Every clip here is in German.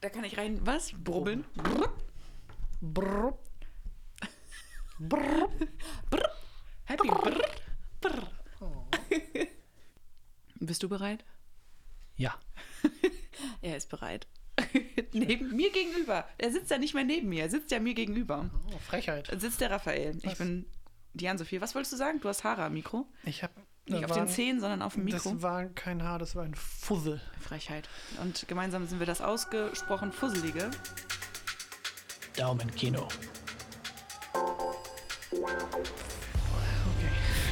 Da kann ich rein, was? Brubbeln? Brr. Brr. Brr. Happy Brr. Brr. Bist du bereit? Ja. Er ist bereit. neben mir gegenüber. Er sitzt ja nicht mehr neben mir, er sitzt ja mir gegenüber. Oh, Frechheit. Sitzt der Raphael. Ich Was? bin Diane Sophie. Was wolltest du sagen? Du hast Haare am Mikro. Ich habe Nicht auf den Zehen, sondern auf dem Mikro. Das war kein Haar, das war ein Fussel. Frechheit. Und gemeinsam sind wir das ausgesprochen Fusselige. Daumenkino. Okay.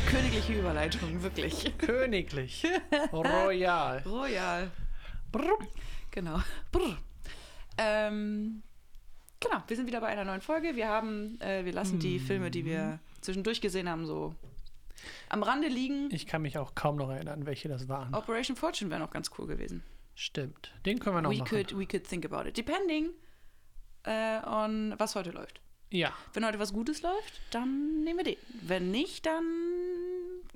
Königliche Überleitung, wirklich. Königlich. Royal. Royal. Brr. Genau. Brr. Ähm, genau, wir sind wieder bei einer neuen Folge. Wir haben, äh, wir lassen die Filme, die wir zwischendurch gesehen haben, so am Rande liegen. Ich kann mich auch kaum noch erinnern, welche das waren. Operation Fortune wäre noch ganz cool gewesen. Stimmt. Den können wir noch We machen. could, we could think about it. Depending äh, on was heute läuft. Ja. Wenn heute was Gutes läuft, dann nehmen wir den. Wenn nicht, dann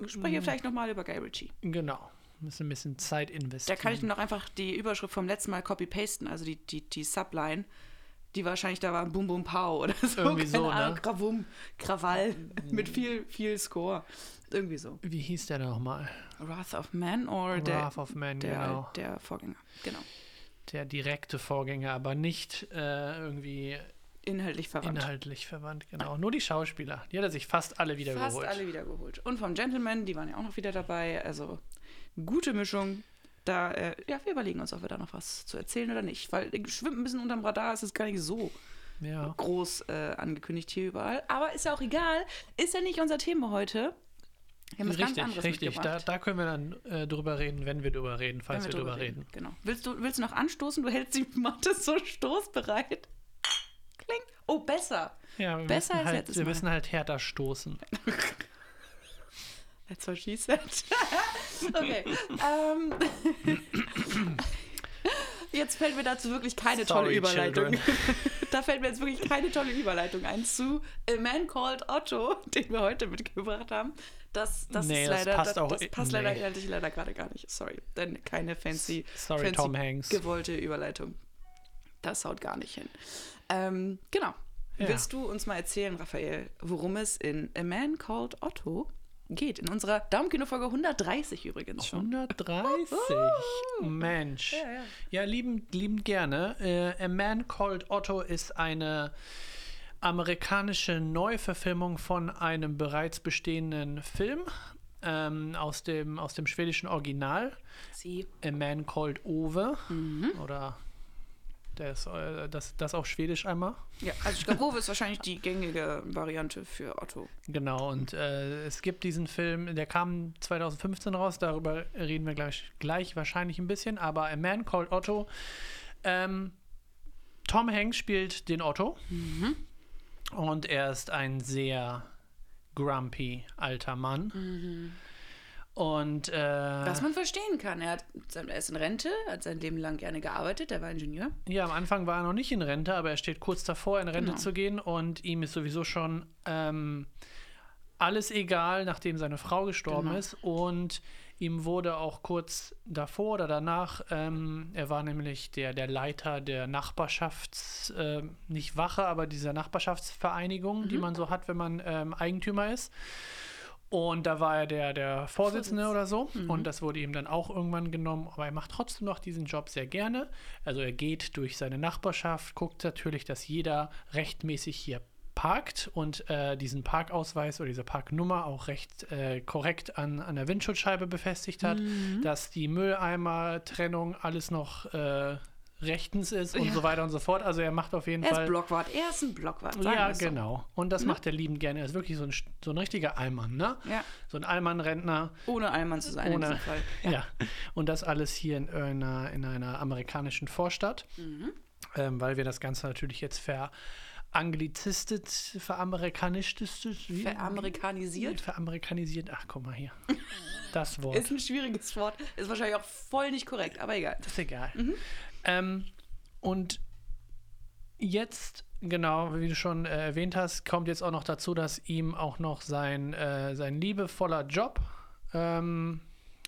sprechen wir vielleicht nochmal über Guy Ritchie. Genau. Müssen ein bisschen Zeit Da investieren. kann ich noch einfach die Überschrift vom letzten Mal copy-pasten, also die, die, die Subline, die wahrscheinlich da war Boom Boom Pow oder so. Irgendwie so, ne? Ahnung, Gravum, Krawall mit viel, viel Score. Irgendwie so. Wie hieß der nochmal? Wrath of Man oder der, Wrath of Man, der, genau. der Vorgänger. Genau. Der direkte Vorgänger, aber nicht äh, irgendwie Inhaltlich verwandt. inhaltlich verwandt. Genau. Nur die Schauspieler. Die hat er sich fast alle wieder Fast geholt. alle wiedergeholt. Und vom Gentleman, die waren ja auch noch wieder dabei. Also gute Mischung. Da, äh, ja, wir überlegen uns, ob wir da noch was zu erzählen oder nicht. Weil schwimmt ein bisschen unterm Radar, es ist gar nicht so Ja. groß äh, angekündigt hier überall. Aber ist ja auch egal. Ist ja nicht unser Thema heute. Wir haben was ganz Richtig, anderes richtig. Da, da können wir dann äh, drüber reden, wenn wir drüber reden, falls Wenn wir, drüber reden. Genau. Willst du, willst du noch anstoßen? Du hältst die Matte so stoßbereit. Kling. Oh, besser. Ja, wir Besser müssen als halt, wir Mal. müssen halt härter stoßen. That's what she said. okay. Ähm, jetzt fällt mir dazu wirklich keine tolle Sorry, Überleitung. children. da fällt mir jetzt wirklich keine tolle Überleitung ein zu A Man Called Otto, den wir heute mitgebracht haben. Das, das Nee, ist das leider, passt das, das passt leider nee. inhaltlich leider gerade gar nicht. Sorry. Denn keine fancy, Sorry, fancy Tom Hanks. gewollte Überleitung. Das haut gar nicht hin. Ähm, genau. Ja. Willst du uns mal erzählen, Raphael, worum es in A Man Called Otto geht? In unserer Daumenkino-Folge 130 übrigens schon. 130. Mensch. Ja, ja. Ja, liebend, liebend gerne. Äh, A Man Called Otto ist eine amerikanische Neuverfilmung von einem bereits bestehenden Film ähm, aus, dem, aus dem schwedischen Original. Sie. A Man Called Ove. Oder der ist, äh, das, das auf Schwedisch einmal. Ja, also ich glaube, ist wahrscheinlich die gängige Variante für Otto. Genau, und äh, es gibt diesen Film, der kam 2015 raus, darüber reden wir gleich, gleich wahrscheinlich ein bisschen, aber A Man Called Otto. Ähm, Tom Hanks spielt den Otto und er ist ein sehr grumpy alter Mann. Und äh, Was man verstehen kann. Er, hat, er ist in Rente, hat sein Leben lang gerne gearbeitet, er war Ingenieur. Ja, am Anfang war er noch nicht in Rente, aber er steht kurz davor, in Rente Genau. zu gehen und ihm ist sowieso schon ähm, alles egal, nachdem seine Frau gestorben Genau. ist und ihm wurde auch kurz davor oder danach, ähm, er war nämlich der, der Leiter der Nachbarschafts, äh, nicht Wache, aber dieser Nachbarschaftsvereinigung, Mhm. die man so hat, wenn man ähm, Eigentümer ist. Und da war er der, der Vorsitzende oder so. Mhm. Und das wurde ihm dann auch irgendwann genommen. Aber er macht trotzdem noch diesen Job sehr gerne. Also er geht durch seine Nachbarschaft, guckt natürlich, dass jeder rechtmäßig hier parkt und äh, diesen Parkausweis oder diese Parknummer auch recht äh, korrekt an, an der Windschutzscheibe befestigt hat, Mhm. dass die Mülleimer-Trennung alles noch äh, rechtens ist und Ja. so weiter und so fort. Also er macht auf jeden Er ist Fall. Blockwart, er ist ein Blockwart. sagen Ja, so. genau. Und das macht er liebend gerne. Er ist wirklich so ein, so ein richtiger Allmann, ne? Ja, So ein Allmann-Rentner. ohne Allmann zu sein Ohne- in diesem Fall. Ja. Und das alles hier in einer, in einer amerikanischen Vorstadt. Mhm. Ähm, weil wir das Ganze natürlich jetzt veranglizistet, veramerikanistet, wie? Veramerikanisiert. Veramerikanisiert. Ach, guck mal hier. Das Wort. Ist ein schwieriges Wort. Ist wahrscheinlich auch voll nicht korrekt, aber egal. ist egal. Mhm. Ähm, und jetzt, genau, wie du schon äh, erwähnt hast, kommt jetzt auch noch dazu, dass ihm auch noch sein, äh, sein liebevoller Job ähm,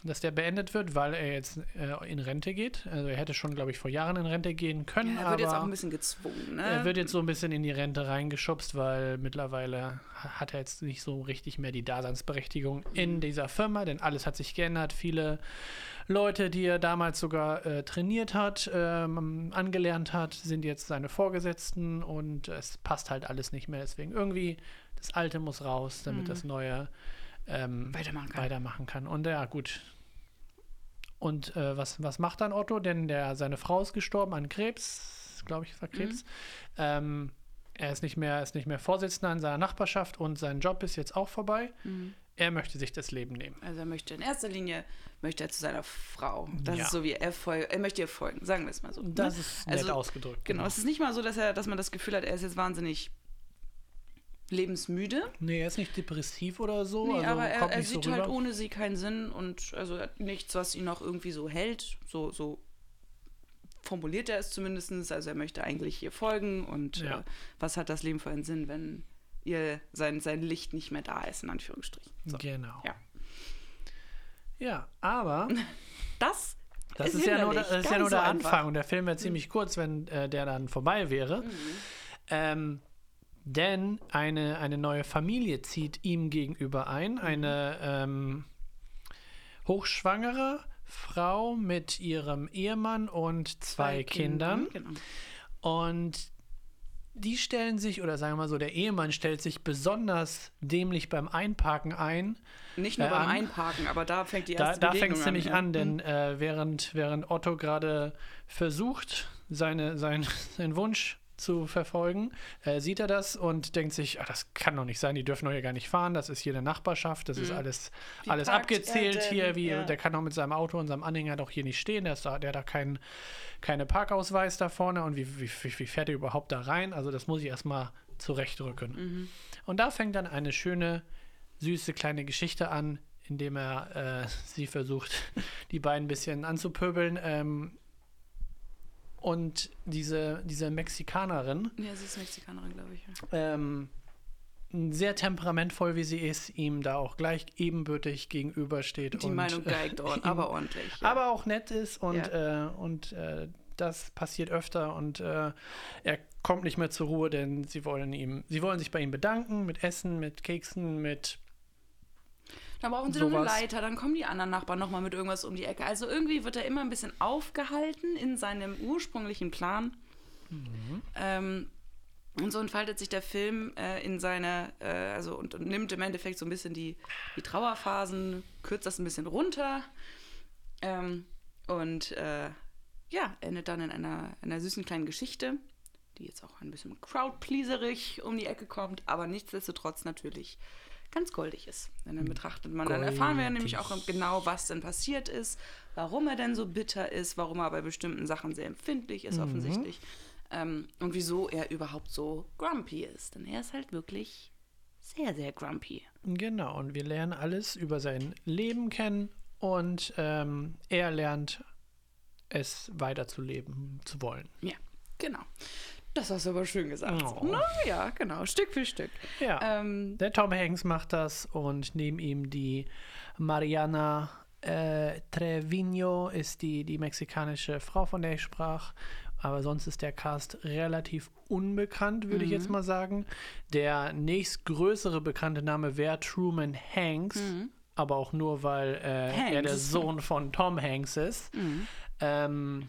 dass der beendet wird, weil er jetzt äh, in Rente geht. Also er hätte schon, glaube ich, vor Jahren in Rente gehen können. Ja, er wird jetzt auch ein bisschen gezwungen, ne? er wird jetzt so ein bisschen in die Rente reingeschubst, weil mittlerweile hat er jetzt nicht so richtig mehr die Daseinsberechtigung in dieser Firma, denn alles hat sich geändert. Viele Leute, die er damals sogar äh, trainiert hat, ähm, angelernt hat, sind jetzt seine Vorgesetzten und es passt halt alles nicht mehr. Deswegen irgendwie das Alte muss raus, damit das Neue ähm, Weitermachen kann. weitermachen kann. Und ja, gut. Und äh, was, was macht dann Otto? Denn der, seine Frau ist gestorben an Krebs, glaube ich, war Krebs. Ähm, er ist nicht, mehr, ist nicht mehr Vorsitzender in seiner Nachbarschaft und sein Job ist jetzt auch vorbei. Er möchte sich das Leben nehmen. Also er möchte in erster Linie möchte er zu seiner Frau. Das Ja. ist so wie er folgt. Er möchte ihr folgen, sagen wir es mal so. Das ne? ist nett Also, ausgedrückt. Genau, es ist nicht mal so, dass er, dass man das Gefühl hat, er ist jetzt wahnsinnig lebensmüde. Nee, er ist nicht depressiv oder so. Nee, also aber er, er sieht so halt ohne sie keinen Sinn und also hat nichts, was ihn noch irgendwie so hält. So, so formuliert er es zumindest. Also er möchte eigentlich ihr folgen und Ja. äh, was hat das Leben für einen Sinn, wenn ihr sein, sein Licht nicht mehr da ist, in Anführungsstrichen. So. Genau. Ja. Ja, aber Das, das ist ist, ja nur, das ist ja nur so der einfach. Anfang. Und der Film wäre ziemlich kurz, wenn äh, der dann vorbei wäre. Ähm, denn eine, eine neue Familie zieht ihm gegenüber ein. Eine ähm, hochschwangere Frau mit ihrem Ehemann und zwei, Kindern. Genau. Und die stellen sich, oder sagen wir mal so, der Ehemann stellt sich besonders dämlich beim Einparken ein. Nicht nur Äh, beim an. Einparken, aber da fängt die Da, erste da Begegnung fängt es nämlich ja. an, denn äh, während, während Otto gerade versucht, seine, sein, seinen Wunsch zu verfolgen, äh, sieht er das und denkt sich, ah, das kann doch nicht sein, die dürfen doch hier gar nicht fahren, das ist hier eine Nachbarschaft, das ist alles, Wie alles er abgezählt denn? hier, wie, Ja. der kann doch mit seinem Auto und seinem Anhänger doch hier nicht stehen, der, da, der hat da keinen keine Parkausweis da vorne und wie, wie, wie, wie fährt er überhaupt da rein? Also das muss ich erstmal zurechtrücken. Mhm. Und da fängt dann eine schöne, süße kleine Geschichte an, indem er äh, sie versucht, die beiden ein bisschen anzupöbeln. Ähm, und diese, diese Mexikanerin, Ja, sie ist Mexikanerin, glaube ich. Ja. ähm, sehr temperamentvoll wie sie ist, ihm da auch gleich ebenbürtig gegenübersteht. Die und, Meinung äh, geigt ihm- aber ordentlich. Ja. aber auch nett ist und, Ja. äh, und äh, das passiert öfter und äh, er kommt nicht mehr zur Ruhe, denn sie wollen ihm, sie wollen sich bei ihm bedanken mit Essen, mit Keksen, mit Dann brauchen sie noch eine. Leiter, dann kommen die anderen Nachbarn nochmal mit irgendwas um die Ecke. Also irgendwie wird er immer ein bisschen aufgehalten in seinem ursprünglichen Plan. Mhm. Ähm, und so entfaltet sich der Film äh, in seine, äh, also und, und nimmt im Endeffekt so ein bisschen die, die Trauerphasen, kürzt das ein bisschen runter ähm, und äh, ja, endet dann in einer, einer süßen kleinen Geschichte, die jetzt auch ein bisschen crowdpleaserig um die Ecke kommt, aber nichtsdestotrotz natürlich ganz goldig ist. Denn dann betrachtet man, dann erfahren wir ja nämlich auch Goldig. genau, was denn passiert ist, warum er denn so bitter ist, warum er bei bestimmten Sachen sehr empfindlich ist, offensichtlich. Ähm, und wieso er überhaupt so grumpy ist. Denn er ist halt wirklich sehr, sehr grumpy. Genau, und wir lernen alles über sein Leben kennen und ähm, er lernt es weiterzuleben zu wollen. Ja, genau. Das hast du aber schön gesagt. Oh. Na ja, genau, Stück für Stück. Ja. Ähm, Der Tom Hanks macht das und neben ihm die Mariana äh, Trevino ist die, die mexikanische Frau, von der ich sprach. Aber sonst ist der Cast relativ unbekannt, würde ich Mhm. jetzt mal sagen. Der nächstgrößere bekannte Name wäre Truman Hanks, aber auch nur, weil äh, er der Mhm. Sohn von Tom Hanks ist. mhm. Ähm,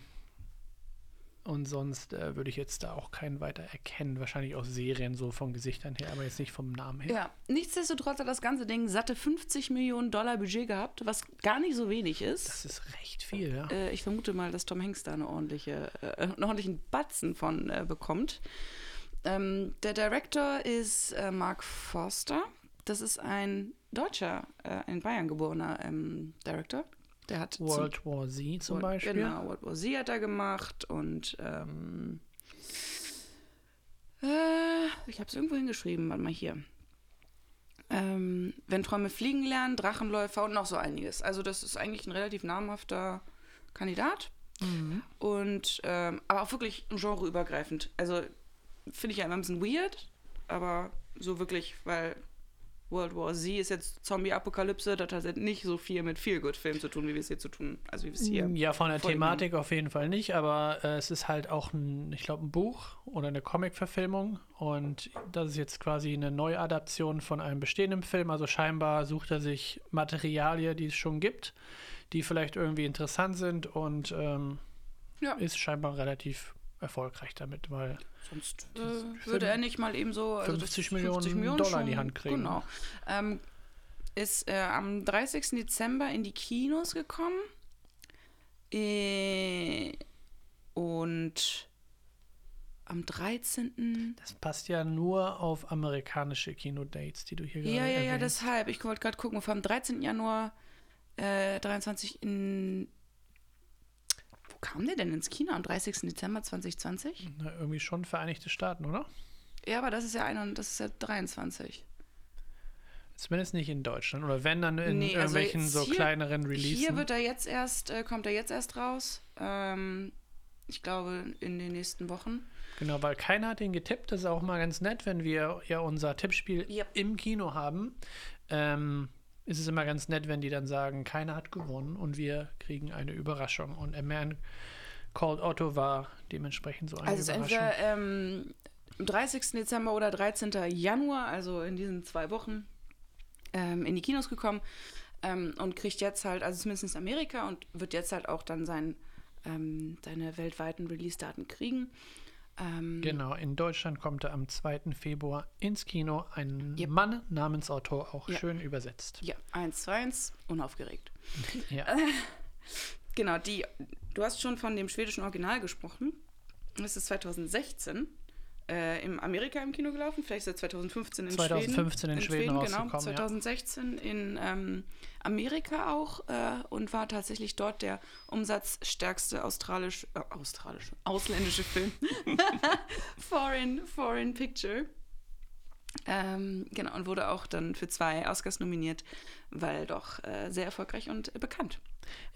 und sonst äh, würde ich jetzt da auch keinen weiter erkennen. Wahrscheinlich aus Serien so von Gesichtern her, aber jetzt nicht vom Namen her. ja, nichtsdestotrotz hat das ganze Ding satte 50 Millionen Dollar Budget gehabt, was gar nicht so wenig ist. Das ist recht viel, ja. Äh, ich vermute mal, dass Tom Hanks da eine ordentliche, äh, einen ordentlichen Batzen von äh, bekommt. Ähm, der Director ist äh, Mark Forster. Das ist ein deutscher, äh, in Bayern geborener ähm, Director. Der hat zum- World War Z zum Beispiel. Genau, World War Z hat er gemacht und ähm, äh, ich habe es irgendwo hingeschrieben, warte mal hier. Ähm, wenn Träume fliegen lernen, Drachenläufer und noch so einiges. Also das ist eigentlich ein relativ namhafter Kandidat Mhm. und ähm, aber auch wirklich genreübergreifend. Also finde ich ja immer ein bisschen weird, aber so wirklich, weil World War Z ist jetzt Zombie-Apokalypse, das hat nicht so viel mit Feel-Good-Filmen zu tun, wie wir es hier zu tun, also wie wir es hier. Ja, von der Thematik auf jeden Fall nicht, aber äh, es ist halt auch ein, ich glaube, ein Buch oder eine Comic-Verfilmung und das ist jetzt quasi eine Neuadaption von einem bestehenden Film. Also scheinbar sucht er sich Materialien, die es schon gibt, die vielleicht irgendwie interessant sind und ähm, Ja. ist scheinbar relativ erfolgreich damit, weil Sonst äh, würde er nicht mal eben so also 50 das Millionen Dollar in die Hand kriegen. Genau. Ähm, ist äh, am 30. Dezember in die Kinos gekommen. Äh, und am 13. das passt ja nur auf amerikanische Kinodates, die du hier gerade Ja, ja, ja, erwähnst. deshalb. Ich wollte gerade gucken, vom 13. Januar äh, 23 in. Kam der denn ins Kino? Am 30. Dezember 2020? Na, irgendwie schon Vereinigte Staaten, oder? Ja, aber das ist ja ein, das ist ja 23. Zumindest nicht in Deutschland. Oder wenn dann in Nee, also irgendwelchen so hier- kleineren Releasen. Hier wird er jetzt erst, äh, kommt er jetzt erst raus. Ähm, ich glaube, in den nächsten Wochen. Genau, weil keiner hat ihn getippt. Das ist auch mal ganz nett, wenn wir ja unser Tippspiel Yep. im Kino haben. Ähm, ist es immer ganz nett, wenn die dann sagen, keiner hat gewonnen und wir kriegen eine Überraschung. Und A Man Called Otto war dementsprechend so eine Also Überraschung. entweder ähm, am 30. Dezember oder 13. Januar, also in diesen zwei Wochen, ähm, in die Kinos gekommen ähm, und kriegt jetzt halt, also zumindest in Amerika und wird jetzt halt auch dann sein, ähm, seine weltweiten Release-Daten kriegen. Ähm, Genau, in Deutschland kommt er am 2. Februar ins Kino. Ein Yep. Mann namens Otto, auch Ja. schön übersetzt. Ja, 1 zu 1, unaufgeregt. Ja. Genau, die, du hast schon von dem schwedischen Original gesprochen. Das ist 2016 äh, in Amerika im Kino gelaufen, vielleicht seit 2015 in 2015 in Schweden genau. rausgekommen, ja. 2016 in ähm, Amerika auch äh, und war tatsächlich dort der umsatzstärkste australisch, äh, australische, ausländische Film. foreign, foreign Picture. Ähm, genau, und wurde auch dann für zwei Oscars nominiert, weil doch äh, sehr erfolgreich und bekannt.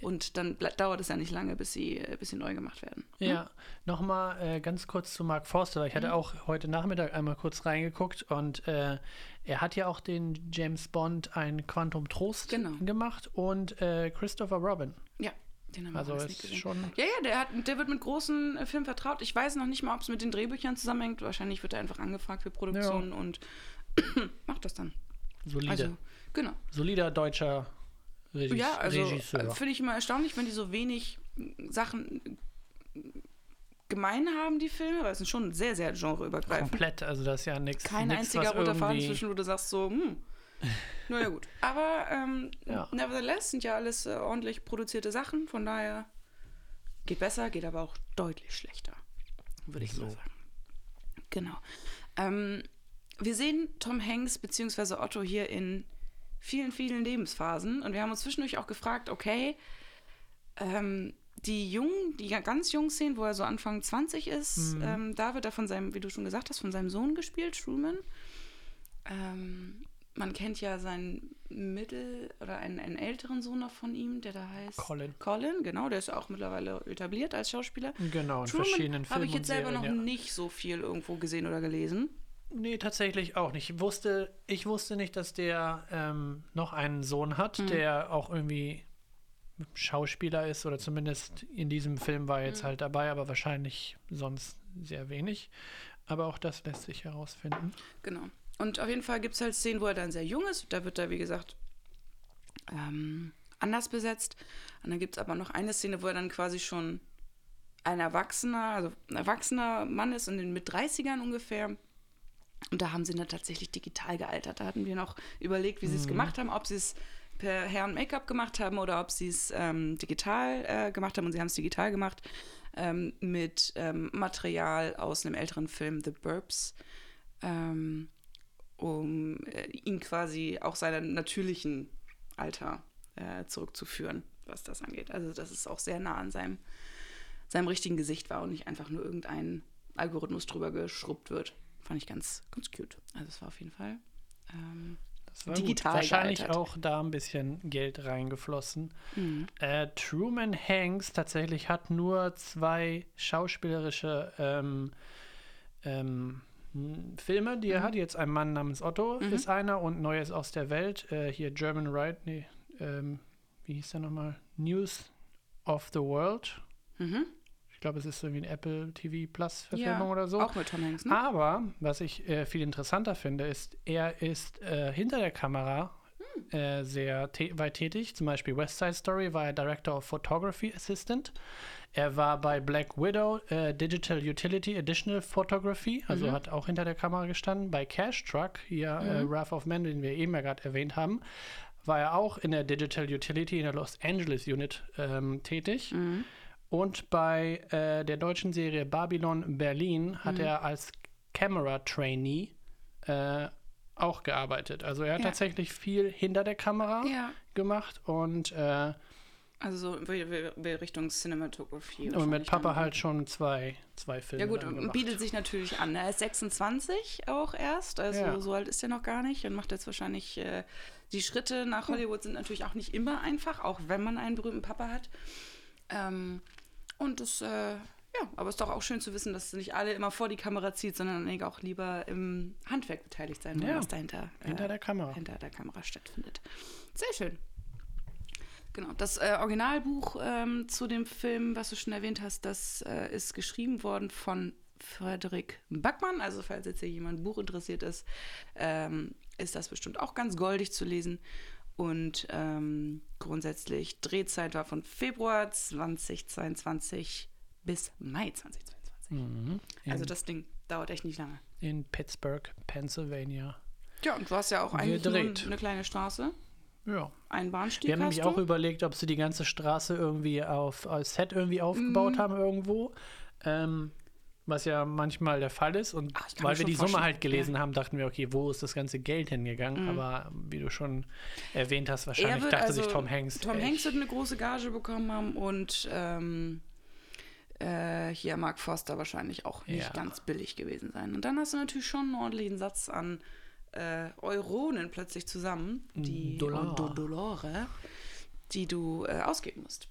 Und dann dauert es ja nicht lange, bis sie, bis sie neu gemacht werden. Ja, nochmal äh, ganz kurz zu Mark Forster. Ich Mhm. hatte auch heute Nachmittag einmal kurz reingeguckt und äh, er hat ja auch den James Bond ein Quantum Trost Genau. gemacht und äh, Christopher Robin. Ja, den haben wir Also nicht ist gesehen. schon. Ja, ja, der, hat, der wird mit großen äh, Filmen vertraut. Ich weiß noch nicht mal, ob es mit den Drehbüchern zusammenhängt. Wahrscheinlich wird er einfach angefragt für Produktionen und macht das dann. Solide. Also, genau. Solider deutscher Regis Ja, also Regisseur. äh, finde ich immer erstaunlich, wenn die so wenig äh, Sachen äh, gemein haben, die Filme, weil es sind schon sehr, sehr genreübergreifend. Komplett, also das ist ja nichts. Kein nix, einziger roter Faden zwischen, wo du sagst so, hm, naja gut. Aber ähm, Ja. nevertheless sind ja alles äh, ordentlich produzierte Sachen, von daher geht besser, geht aber auch deutlich schlechter, würde ich mal So. sagen. Genau. Ähm, wir sehen Tom Hanks bzw. Otto hier in vielen, vielen Lebensphasen und wir haben uns zwischendurch auch gefragt, okay, ähm, die jungen, die ganz jung Szenen, wo er so Anfang 20 ist, Mhm. ähm, da wird er von seinem, wie du schon gesagt hast, von seinem Sohn gespielt, Truman. Ähm, man kennt ja seinen Mittel- oder einen, einen älteren Sohn noch von ihm, der da heißt Colin. Colin, genau, der ist auch mittlerweile etabliert als Schauspieler. Genau, in verschiedenen Truman Filmen habe ich jetzt selber Serien, noch ja. nicht so viel irgendwo gesehen oder gelesen. Nee, tatsächlich auch nicht. Ich wusste, ich wusste nicht, dass der ähm, noch einen Sohn hat, Mhm. der auch irgendwie Schauspieler ist oder zumindest in diesem Film war er Mhm. jetzt halt dabei, aber wahrscheinlich sonst sehr wenig. Aber auch das lässt sich herausfinden. Genau. Und auf jeden Fall gibt es halt Szenen, wo er dann sehr jung ist. Da wird er, wie gesagt, ähm, anders besetzt. Und dann gibt es aber noch eine Szene, wo er dann quasi schon ein Erwachsener, also ein erwachsener Mann ist und in mit 30ern ungefähr. Und da haben sie dann tatsächlich digital gealtert. Da hatten wir noch überlegt, wie sie es Mhm. gemacht haben, ob sie es per Herren Make-up gemacht haben oder ob sie es ähm, digital äh, gemacht haben. Und sie haben es digital gemacht ähm, mit ähm, Material aus einem älteren Film, The Burbs, ähm, um äh, ihn quasi auch seinem natürlichen Alter äh, zurückzuführen, was das angeht. Also, dass es auch sehr nah an seinem, seinem richtigen Gesicht war und nicht einfach nur irgendein Algorithmus drüber geschrubbt wird. Fand ich ganz, ganz cute. Also, es war auf jeden Fall. Ähm, Digital gut. Wahrscheinlich gealtert. auch da ein bisschen Geld reingeflossen. mhm. Äh, Truman Hanks tatsächlich hat nur zwei schauspielerische ähm, ähm, m, Filme, die er hat. Jetzt ein Mann namens Otto ist einer und Neues aus der Welt. Äh, hier German Right, nee, ähm, wie hieß der nochmal? News of the World. Mhm. Ich glaube, es ist irgendwie eine Apple TV Plus Verfilmung oder so. Auch mit Tom Hanks, ne? Aber was ich äh, viel interessanter finde, ist, er ist äh, hinter der Kamera Hm. äh, sehr weit tätig. Zum Beispiel West Side Story war er Director of Photography Assistant. Er war bei Black Widow äh, Digital Utility Additional Photography, also Mhm. hat auch hinter der Kamera gestanden. Bei Cash Truck, hier äh, Mhm. Wrath of Man, den wir eben ja gerade erwähnt haben, war er auch in der Digital Utility in der Los Angeles Unit ähm, tätig. Mhm. Und bei äh, der deutschen Serie Babylon Berlin hat Mhm. er als Camera Trainee äh, auch gearbeitet. Also er hat Ja. tatsächlich viel hinter der Kamera Ja. gemacht und, äh, Also so Richtung Cinematography. und mit Papa halt schon zwei, zwei Filme. Ja gut, und bietet sich natürlich an. ne? Er ist 26 auch erst, also Ja. so alt ist er noch gar nicht und macht jetzt wahrscheinlich äh, die Schritte nach Hollywood sind natürlich auch nicht immer einfach, auch wenn man einen berühmten Papa hat. Ähm, und das, äh, ja, aber es ist doch auch schön zu wissen, dass nicht alle immer vor die Kamera zieht, sondern einige auch lieber im Handwerk beteiligt sein wollen, Ja, was dahinter äh, hinter der Kamera. hinter der Kamera stattfindet. Sehr schön. Genau, das äh, Originalbuch ähm, zu dem Film, was du schon erwähnt hast, das äh, ist geschrieben worden von Frederik Backmann. Also falls jetzt hier jemand Buch interessiert ist, ähm, ist das bestimmt auch ganz goldig zu lesen. Und ähm, grundsätzlich Drehzeit war von Februar 2022 bis Mai 2022. Mhm. Also das Ding dauert echt nicht lange. in Pittsburgh, Pennsylvania. Ja, und du hast ja auch eigentlich Gedreht. eine kleine Straße, Ja. einen Bahnstieg Wir haben nämlich du. auch überlegt, ob sie die ganze Straße irgendwie auf als Set irgendwie aufgebaut Mhm. haben irgendwo. Ähm, was ja manchmal der Fall ist. Und Ach, mir weil wir die Summe halt gelesen haben, dachten wir, okay, wo ist das ganze Geld hingegangen? Mhm. Aber wie du schon erwähnt hast, wahrscheinlich dachte also- sich Tom Hanks. Tom ey, Hanks wird eine große Gage bekommen haben und ähm, äh, hier Mark Forster wahrscheinlich auch nicht Ja. ganz billig gewesen sein. Und dann hast du natürlich schon einen ordentlichen Satz an äh, Euronen plötzlich zusammen, die Dollar. Dolore, die du äh, ausgeben musst.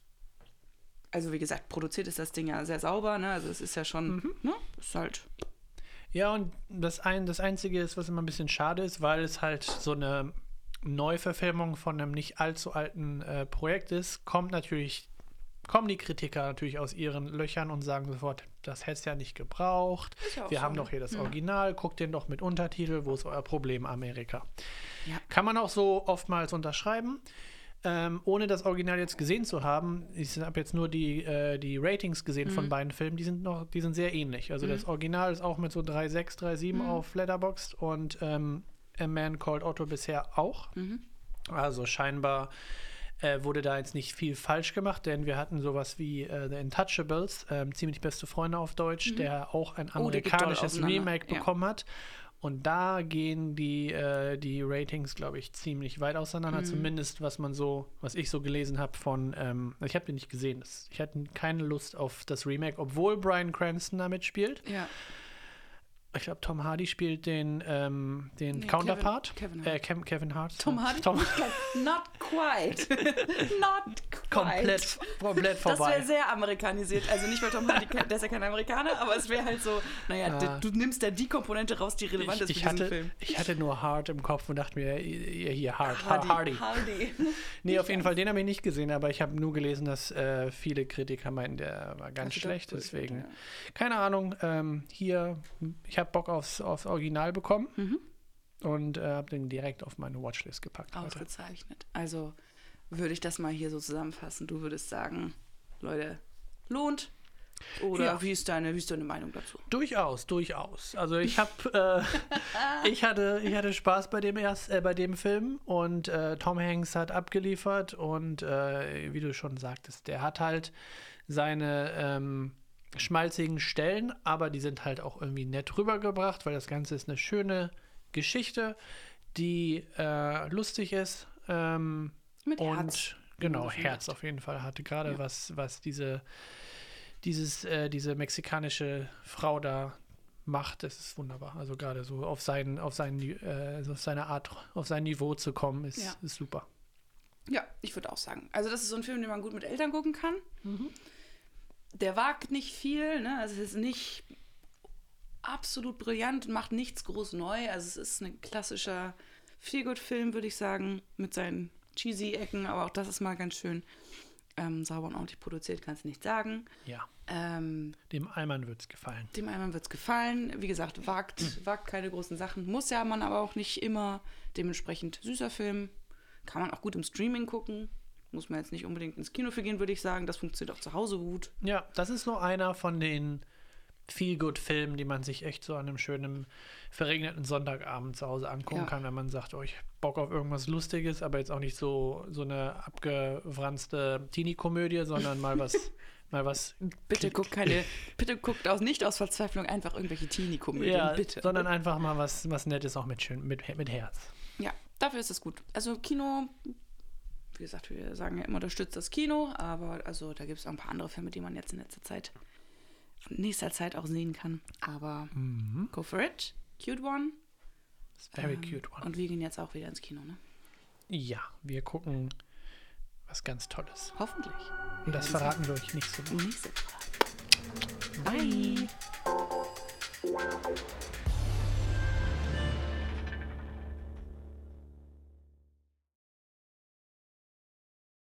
Also wie gesagt, produziert ist das Ding ja sehr sauber, ne? Also es ist ja schon, Mhm. ne? Ist halt. Ja, und das, ein, das Einzige ist, was immer ein bisschen schade ist, weil es halt so eine Neuverfilmung von einem nicht allzu alten äh, Projekt ist, kommt natürlich, kommen die Kritiker natürlich aus ihren Löchern und sagen sofort, das hätte es ja nicht gebraucht. Ja Wir so, haben ne? doch hier das Ja. Original, guckt den doch mit Untertitel, wo ist euer Problem, Amerika? Ja. Kann man auch so oftmals unterschreiben. Ähm, ohne das Original jetzt gesehen zu haben, ich habe jetzt nur die, äh, die Ratings gesehen Mhm. von beiden Filmen, die sind noch, die sind sehr ähnlich. Also das Original ist auch mit so 3,6, 3,7 Mhm. auf Letterboxd und ähm, A Man Called Otto bisher auch. Mhm. Also scheinbar äh, wurde da jetzt nicht viel falsch gemacht, denn wir hatten sowas wie äh, The Intouchables, ähm, ziemlich beste Freunde auf Deutsch, der auch ein Oh, amerikanisches auseinander, Remake ja. bekommen hat. Und da gehen die, äh, die Ratings, glaube ich, ziemlich weit auseinander. Mhm. Zumindest was man so, was ich so gelesen habe von, ähm, ich habe den nicht gesehen. Das, ich hatte keine Lust auf das Remake, obwohl Brian Cranston da mitspielt. Ja. Ich glaube, Tom Hardy spielt den, ähm, den Nee, Counterpart. Kevin- Kevin äh, Hart. Kev Kevin Hart. Tom Hardy? Tom, Not quite. Not quite. komplett, komplett Das vorbei. wäre sehr amerikanisiert. Also nicht, weil Tom Hardy, der ist ja kein Amerikaner, aber es wäre halt so, naja, Ah. du, nimmst ja die Komponente raus, die relevant ist ich, ich, für hatte, Film. ich hatte nur Hart im Kopf und dachte mir, hier, hier Hart, Hardy. Hardy. Hardy. Nee, auf jeden Fall, den habe ich nicht gesehen, aber ich habe nur gelesen, dass äh, viele Kritiker meinen, der war ganz Also schlecht. da- Deswegen, ja. keine Ahnung, ähm, hier, ich habe Bock aufs, aufs Original bekommen Mhm. und äh, habe den direkt auf meine Watchlist gepackt. Heute. Ausgezeichnet. Also würde ich das mal hier so zusammenfassen. Du würdest sagen, Leute, lohnt. Oder Ja. wie, ist deine, wie ist deine Meinung dazu? Durchaus, durchaus. Also ich habe, äh, ich hatte, ich hatte Spaß bei dem erst, äh, bei dem Film und äh, Tom Hanks hat abgeliefert und äh, wie du schon sagtest, der hat halt seine ähm, schmalzigen Stellen, aber die sind halt auch irgendwie nett rübergebracht, weil das Ganze ist eine schöne Geschichte, die äh, lustig ist. Ähm, Mit und Herz. genau, Herz auf jeden Fall hatte. Gerade Ja. was, was diese, dieses, äh, diese mexikanische Frau da macht, das ist wunderbar. Also gerade so auf seinen, auf seinen, äh, so auf seine Art, auf sein Niveau zu kommen, ist, Ja. ist super. Ja, ich würde auch sagen. Also das ist so ein Film, den man gut mit Eltern gucken kann. Mhm. Der wagt nicht viel, ne? Also es ist nicht absolut brillant und macht nichts groß neu. Also es ist ein klassischer Feelgood-Film, würde ich sagen, mit seinen cheesy Ecken, aber auch das ist mal ganz schön ähm, sauber und ordentlich produziert, kannst du nicht sagen. Ja. Ähm, Dem Allmann wird es gefallen. dem einen wird es gefallen. Wie gesagt, wagt, wagt keine großen Sachen. Muss ja man aber auch nicht immer. Dementsprechend süßer Film. Kann man auch gut im Streaming gucken. Muss man jetzt nicht unbedingt ins Kino für gehen, würde ich sagen. Das funktioniert auch zu Hause gut. Ja, das ist nur einer von den Feel-Good-Filmen, die man sich echt so an einem schönen verregneten Sonntagabend zu Hause angucken Ja. kann, wenn man sagt, oh, ich hab Bock auf irgendwas Lustiges, aber jetzt auch nicht so, so eine abgefranste Teenie-Komödie, sondern mal was, mal was. Bitte guckt keine, bitte guckt aus, nicht aus Verzweiflung einfach irgendwelche Teenie-Komödien, Ja, bitte. sondern einfach mal was, was Nettes auch mit, schön, mit, mit Herz. Ja, dafür ist es gut. Also Kino, wie gesagt, wir sagen ja immer, unterstützt das Kino, aber also da gibt es auch ein paar andere Filme, die man jetzt in letzter Zeit, in nächster Zeit auch sehen kann. Aber go for it. Cute one. Very Ähm, cute one. Und wir gehen jetzt auch wieder ins Kino, ne? Ja, wir gucken was ganz Tolles. Hoffentlich. Und das verraten wir euch nicht so. Nächste Woche. Bye.